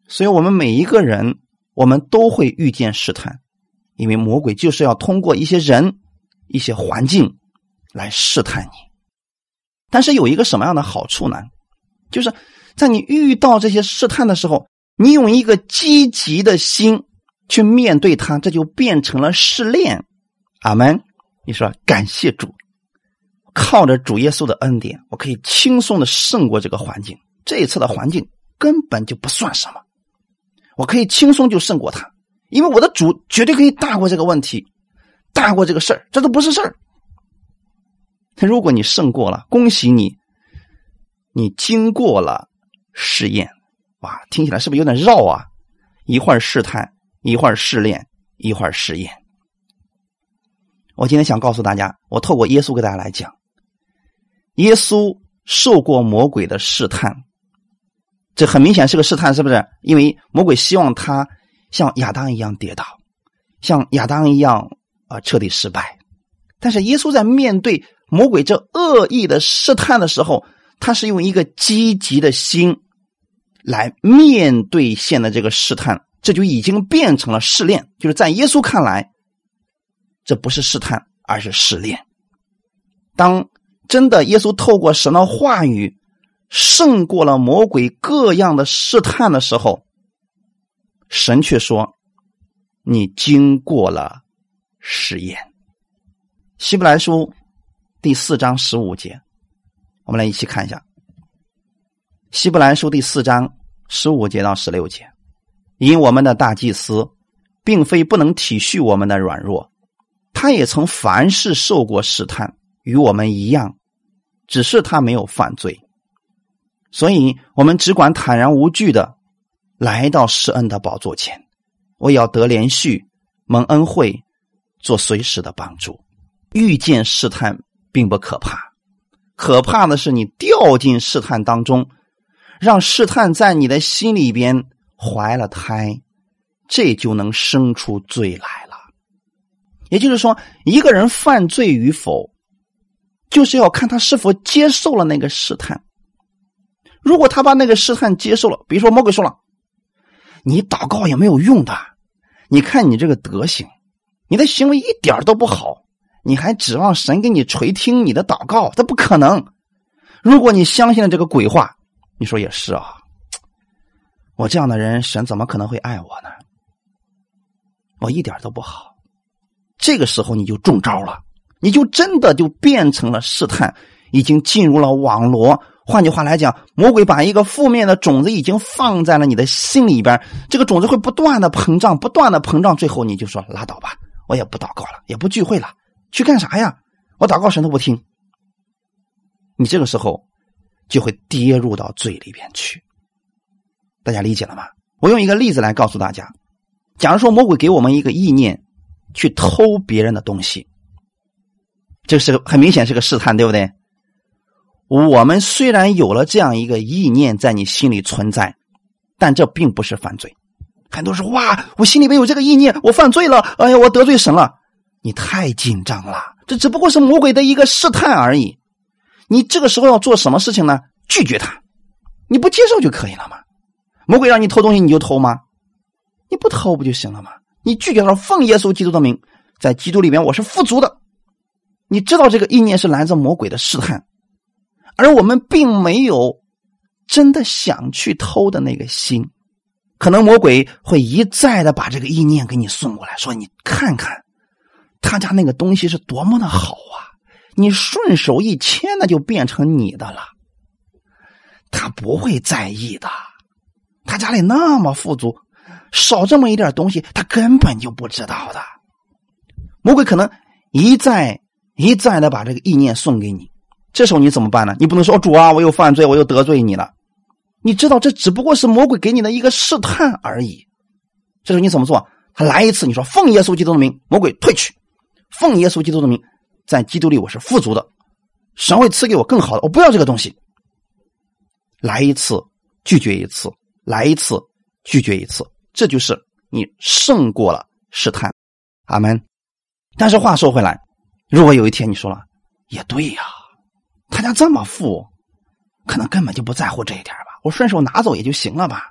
所以，我们每一个人，我们都会遇见试探，因为魔鬼就是要通过一些人、一些环境来试探你。但是有一个什么样的好处呢？就是在你遇到这些试探的时候，你用一个积极的心去面对它，这就变成了试炼。阿门。你说感谢主，靠着主耶稣的恩典，我可以轻松的胜过这个环境。这一次的环境根本就不算什么。我可以轻松就胜过他，因为我的主绝对可以大过这个问题，大过这个事儿，这都不是事儿。如果你胜过了，恭喜你，你经过了试验，哇，听起来是不是有点绕啊？一会儿试探，一会儿试炼，一会儿试验。我今天想告诉大家，我透过耶稣给大家来讲，耶稣受过魔鬼的试探，这很明显是个试探，是不是？因为魔鬼希望他像亚当一样跌倒，像亚当一样啊彻底失败。但是耶稣在面对魔鬼这恶意的试探的时候，他是用一个积极的心来面对现在这个试探，这就已经变成了试炼。就是在耶稣看来，这不是试探，而是试炼。当真的耶稣透过神的话语胜过了魔鬼各样的试探的时候，神却说：“你经过了试验。”希伯来书第四章十五节，我们来一起看一下。希伯来书第四章十五节到十六节，因我们的大祭司并非不能体恤我们的软弱，他也曾凡事受过试探，与我们一样，只是他没有犯罪，所以我们只管坦然无惧的来到施恩的宝座前，我要得连续蒙恩惠，做随时的帮助。遇见试探并不可怕，可怕的是你掉进试探当中，让试探在你的心里边怀了胎，这就能生出罪来了。也就是说，一个人犯罪与否，就是要看他是否接受了那个试探。如果他把那个试探接受了，比如说魔鬼说了：“你祷告也没有用的，你看你这个德行，你的行为一点都不好。”你还指望神给你垂听你的祷告？这不可能。如果你相信了这个鬼话，你说也是啊。我这样的人，神怎么可能会爱我呢？我一点都不好。这个时候你就中招了，你就真的就变成了试探，已经进入了网罗。换句话来讲，魔鬼把一个负面的种子已经放在了你的心里边，这个种子会不断的膨胀，不断的膨胀，最后你就说拉倒吧，我也不祷告了，也不聚会了。去干啥呀？我祷告神都不听，你这个时候就会跌入到罪里边去。大家理解了吗？我用一个例子来告诉大家：假如说魔鬼给我们一个意念，去偷别人的东西，这是很明显是个试探，对不对？我们虽然有了这样一个意念在你心里存在，但这并不是犯罪。很多人说：“哇，我心里边有这个意念，我犯罪了！哎呀，我得罪神了。”你太紧张了，这只不过是魔鬼的一个试探而已。你这个时候要做什么事情呢？拒绝他，你不接受就可以了吗？魔鬼让你偷东西你就偷吗？你不偷不就行了吗？你拒绝他，奉耶稣基督的名，在基督里面我是富足的。你知道这个意念是来自魔鬼的试探，而我们并没有真的想去偷的那个心，可能魔鬼会一再的把这个意念给你送过来，说你看看。他家那个东西是多么的好啊！你顺手一牵，那就变成你的了。他不会在意的。他家里那么富足，少这么一点东西，他根本就不知道的。魔鬼可能一再一再的把这个意念送给你，这时候你怎么办呢？你不能说主啊，我又犯罪，我又得罪你了。你知道这只不过是魔鬼给你的一个试探而已。这时候你怎么做？他来一次，你说奉耶稣基督的名，魔鬼退去。奉耶稣基督的名，在基督里我是富足的，神会赐给我更好的。我不要这个东西。来一次，拒绝一次；来一次，拒绝一次。这就是你胜过了试探。阿门。但是话说回来，如果有一天你说了，也对呀，他家这么富，可能根本就不在乎这一点吧，我顺手拿走也就行了吧。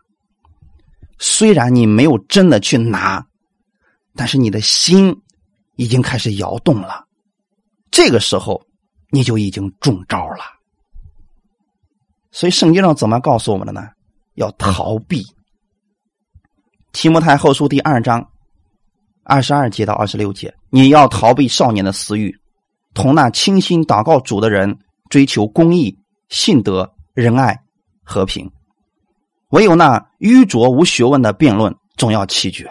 虽然你没有真的去拿，但是你的心。已经开始摇动了，这个时候你就已经中招了。所以圣经上怎么告诉我们的呢？要逃避。提摩太后书第二章二十二节到二十六节，你要逃避少年的私欲，同那清心祷告主的人追求公义、信德、仁爱、和平。唯有那愚拙无学问的辩论，总要弃绝，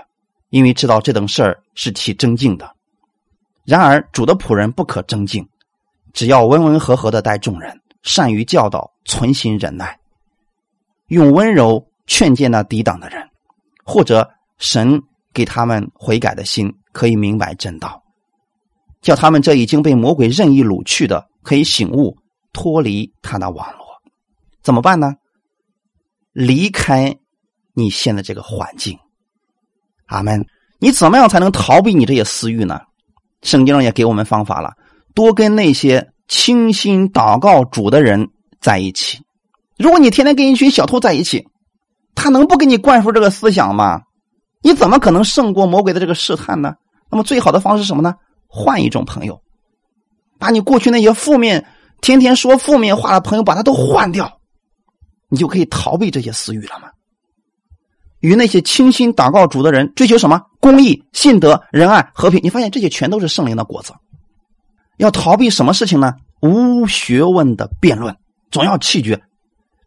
因为知道这等事儿是起争竞的。然而，主的仆人不可争竞，只要温温和和的待众人，善于教导，存心忍耐，用温柔劝诫那抵挡的人，或者神给他们悔改的心，可以明白正道，叫他们这已经被魔鬼任意掳去的，可以醒悟，脱离他的网络。怎么办呢？离开你现在这个环境。阿门。你怎么样才能逃避你这些私欲呢？圣经上也给我们方法了，多跟那些倾心祷告主的人在一起。如果你天天跟一群小偷在一起，他能不给你灌输这个思想吗？你怎么可能胜过魔鬼的这个试探呢？那么最好的方式什么呢？换一种朋友，把你过去那些负面、天天说负面话的朋友，把他都换掉，你就可以逃避这些私欲了吗？与那些倾心祷告主的人追求什么？公义、信德、仁爱、和平。你发现这些全都是圣灵的果子。要逃避什么事情呢？无学问的辩论，总要弃绝。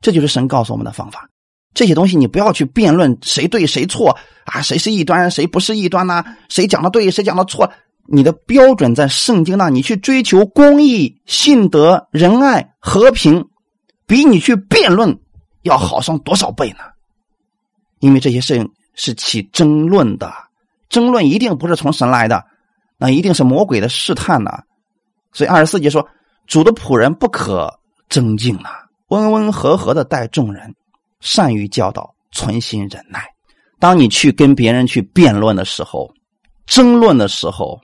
这就是神告诉我们的方法。这些东西你不要去辩论谁对谁错啊，谁是异端，谁不是异端呢？谁讲的对，谁讲的错？你的标准在圣经那，你去追求公义、信德、仁爱、和平，比你去辩论要好上多少倍呢？因为这些事情是起争论的，争论一定不是从神来的，那一定是魔鬼的试探呢。所以二十四节说：“主的仆人不可争竞啊，温温和和的待众人，善于教导，存心忍耐。”当你去跟别人去辩论的时候，争论的时候，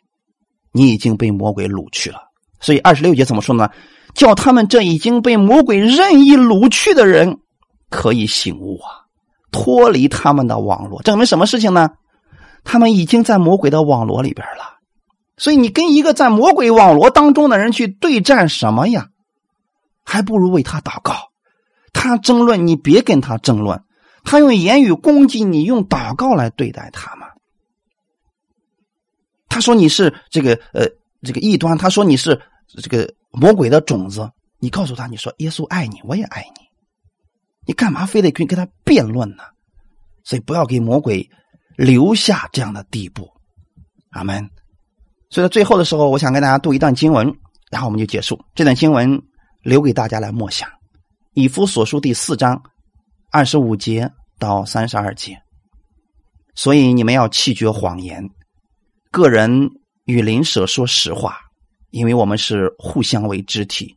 你已经被魔鬼掳去了。所以二十六节怎么说呢？叫他们这已经被魔鬼任意掳去的人可以醒悟啊。脱离他们的网络，证明什么事情呢？他们已经在魔鬼的网络里边了。所以你跟一个在魔鬼网络当中的人去对战什么呀？还不如为他祷告。他争论，你别跟他争论。他用言语攻击你，用祷告来对待他嘛。他说你是这个呃这个异端，他说你是这个魔鬼的种子。你告诉他，你说耶稣爱你，我也爱你。你干嘛非得跟跟他辩论呢？所以不要给魔鬼留下这样的地步，阿门。所以在最后的时候，我想跟大家读一段经文，然后我们就结束这段经文，留给大家来默想。以夫所书第四章二十五节到三十二节。所以你们要弃绝谎言，个人与邻舍说实话，因为我们是互相为肢体。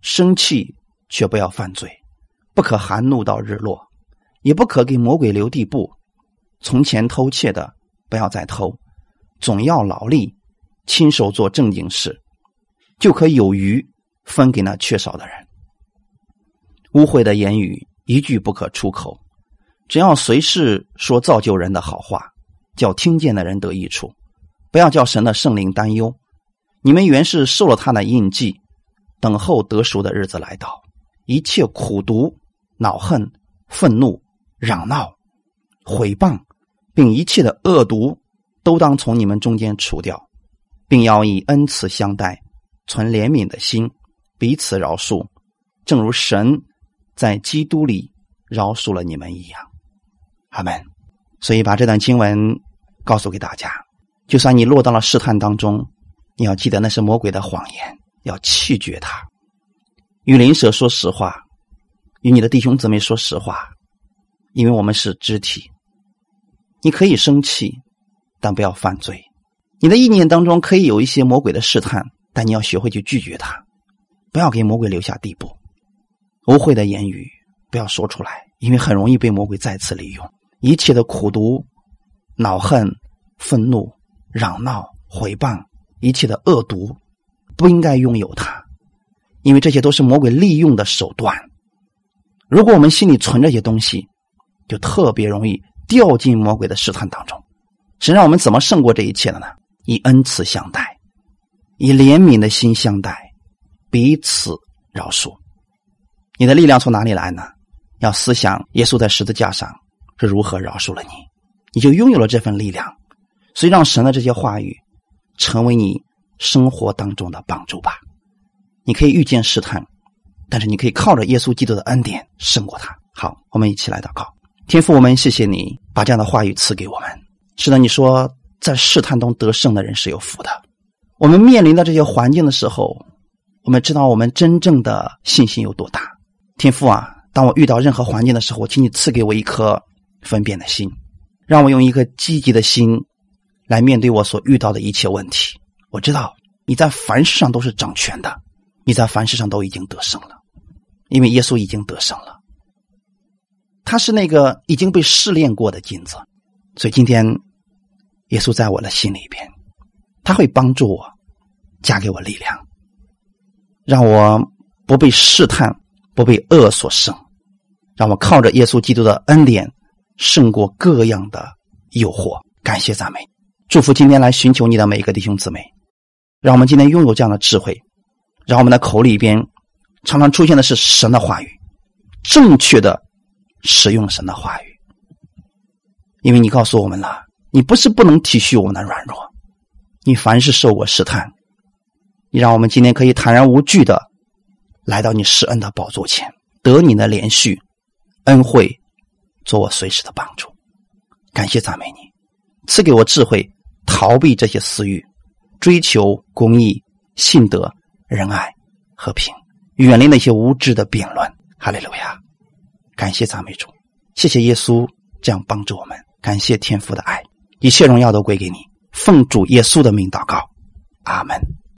生气却不要犯罪。不可含怒到日落，也不可给魔鬼留地步。从前偷窃的，不要再偷，总要劳力，亲手做正经事，就可有余分给那缺少的人。污秽的言语一句不可出口，只要随时说造就人的好话，叫听见的人得益处。不要叫神的圣灵担忧。你们原是受了他的印记，等候得赎的日子来到，一切苦毒。恼恨、愤怒、嚷闹、毁谤，并一切的恶毒，都当从你们中间除掉，并要以恩慈相待，存怜悯的心，彼此饶恕，正如神在基督里饶恕了你们一样。阿门。所以把这段经文告诉给大家，就算你落到了试探当中，你要记得那是魔鬼的谎言，要弃绝他。与邻舍说实话。与你的弟兄姊妹说实话，因为我们是肢体。你可以生气，但不要犯罪。你的意念当中可以有一些魔鬼的试探，但你要学会去拒绝他，不要给魔鬼留下地步。污秽的言语不要说出来，因为很容易被魔鬼再次利用。一切的苦毒、恼恨、愤怒、嚷闹、毁谤，一切的恶毒，不应该拥有它，因为这些都是魔鬼利用的手段。如果我们心里存这些东西，就特别容易掉进魔鬼的试探当中。神让我们怎么胜过这一切的呢？以恩慈相待，以怜悯的心相待，彼此饶恕。你的力量从哪里来呢？要思想耶稣在十字架上是如何饶恕了你，你就拥有了这份力量。所以，让神的这些话语成为你生活当中的帮助吧。你可以遇见试探。但是你可以靠着耶稣基督的恩典胜过他。好，我们一起来祷告，天父，我们谢谢你把这样的话语赐给我们。是的，你说在试探中得胜的人是有福的。我们面临的这些环境的时候，我们知道我们真正的信心有多大。天父啊，当我遇到任何环境的时候，请你赐给我一颗分辨的心，让我用一个积极的心来面对我所遇到的一切问题。我知道你在凡事上都是掌权的。你在凡事上都已经得胜了，因为耶稣已经得胜了。他是那个已经被试炼过的金子，所以今天耶稣在我的心里边，他会帮助我，加给我力量，让我不被试探，不被恶所胜，让我靠着耶稣基督的恩典胜过各样的诱惑。感谢赞美，祝福今天来寻求你的每一个弟兄姊妹，让我们今天拥有这样的智慧，让我们的口里边常常出现的是神的话语，正确的使用神的话语，因为你告诉我们了，你不是不能体恤我们的软弱，你凡是受过试探，你让我们今天可以坦然无惧的来到你施恩的宝座前，得你的连续恩惠，做我随时的帮助，感谢赞美你。赐给我智慧，逃避这些私欲，追求公义、信德、仁爱、和平，远离那些无知的辩论。哈利路亚！感谢赞美主，谢谢耶稣这样帮助我们，感谢天父的爱，一切荣耀都归给你。奉主耶稣的名祷告，阿门。